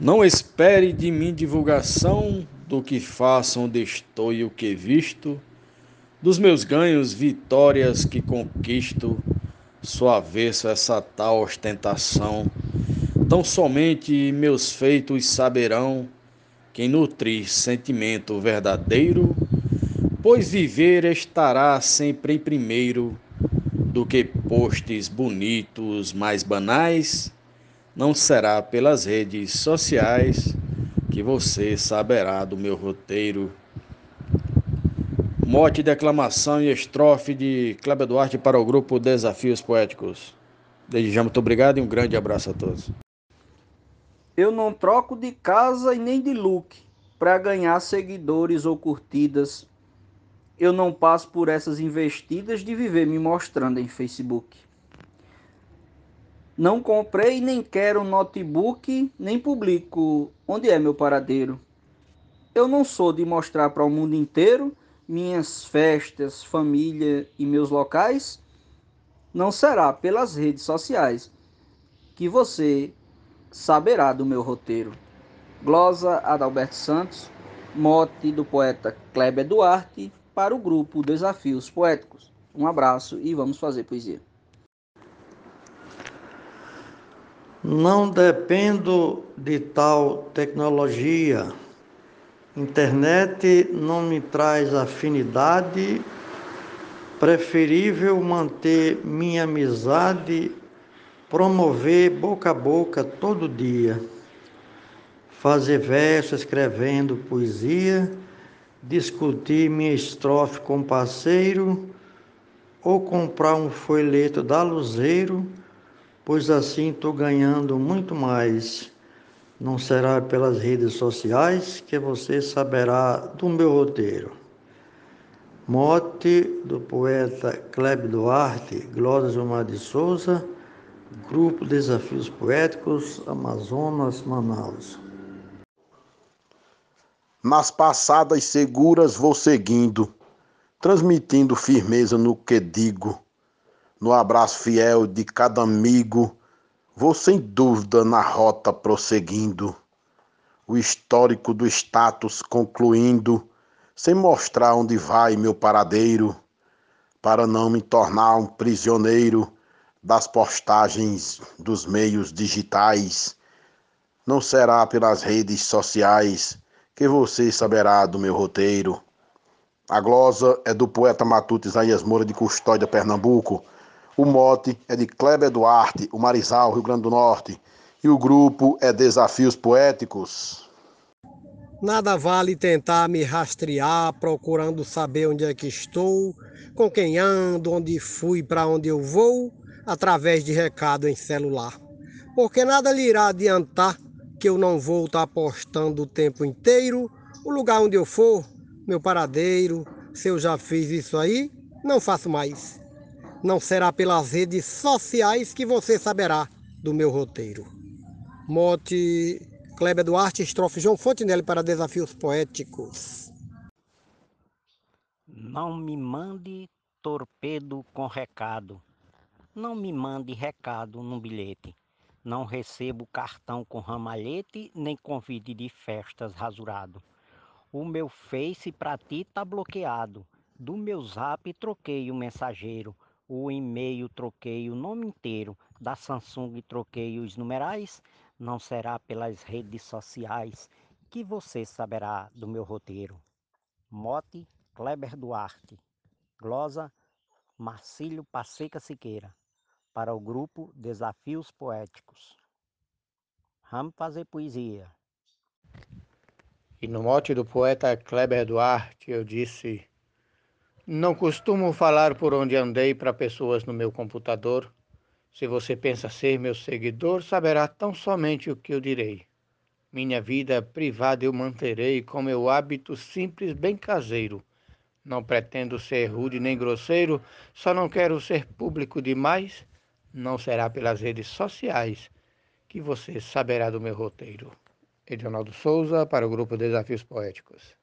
Não espere de mim divulgação do que faço, onde estou e o que visto, dos meus ganhos, vitórias que conquisto, só avesso essa tal ostentação. Tão somente meus feitos saberão quem nutrir sentimento verdadeiro, pois viver estará sempre em primeiro do que postes bonitos mais banais não será pelas redes sociais que você saberá do meu roteiro. Mote, declamação e estrofe de Kleber Duarte para o grupo Desafios Poéticos. Desde já, muito obrigado e um grande abraço a todos. Eu não troco de casa e nem de look para ganhar seguidores ou curtidas. Eu não passo por essas investidas de viver me mostrando em Facebook. Não comprei nem quero notebook, nem publico onde é meu paradeiro. Eu não sou de mostrar para o mundo inteiro minhas festas, família e meus locais. Não será pelas redes sociais que você saberá do meu roteiro. Glosa Adalberto Santos, mote do poeta Kleber Duarte para o grupo Desafios Poéticos. Um abraço e vamos fazer poesia. Não dependo de tal tecnologia. Internet não me traz afinidade. Preferível manter minha amizade, promover boca a boca todo dia, fazer verso escrevendo poesia, discutir minha estrofe com parceiro, ou comprar um folheto da Luzeiro pois assim estou ganhando muito mais. Não será pelas redes sociais que você saberá do meu roteiro. Mote do poeta Kleber Duarte, Glória Gilmar de Souza, Grupo Desafios Poéticos, Amazonas, Manaus. Nas passadas seguras vou seguindo, transmitindo firmeza no que digo no abraço fiel de cada amigo, vou sem dúvida na rota prosseguindo, o histórico do status concluindo, sem mostrar onde vai meu paradeiro, para não me tornar um prisioneiro das postagens dos meios digitais. Não será pelas redes sociais que você saberá do meu roteiro. A glosa é do poeta matuto Isaías Moura de Custódia, Pernambuco o mote é de Kleber Duarte, o Marizal, Rio Grande do Norte. E o grupo é Desafios Poéticos. Nada vale tentar me rastrear, procurando saber onde é que estou, com quem ando, onde fui, para onde eu vou, através de recado em celular. Porque nada lhe irá adiantar que eu não vou estar postando o tempo inteiro, o lugar onde eu for, meu paradeiro, se eu já fiz isso aí, não faço mais. Não será pelas redes sociais que você saberá do meu roteiro. Mote Kleber Duarte, estrofe João Fontenelle para Desafios Poéticos. Não me mande torpedo com recado. Não me mande recado no bilhete. Não recebo cartão com ramalhete, nem convite de festas rasurado. O meu Face pra ti tá bloqueado. Do meu zap troquei o mensageiro o e-mail troquei o nome inteiro, da Samsung troquei os numerais, não será pelas redes sociais que você saberá do meu roteiro. Mote Kleber Duarte. Glosa Marcílio Passeca Siqueira. Para o grupo Desafios Poéticos. Vamos fazer poesia. E no mote do poeta Kleber Duarte eu disse não costumo falar por onde andei para pessoas no meu computador. Se você pensa ser meu seguidor, saberá tão somente o que eu direi. Minha vida privada eu manterei com meu hábito simples, bem caseiro. Não pretendo ser rude nem grosseiro, só não quero ser público demais. Não será pelas redes sociais que você saberá do meu roteiro. Edionaldo Souza, para o grupo Desafios Poéticos.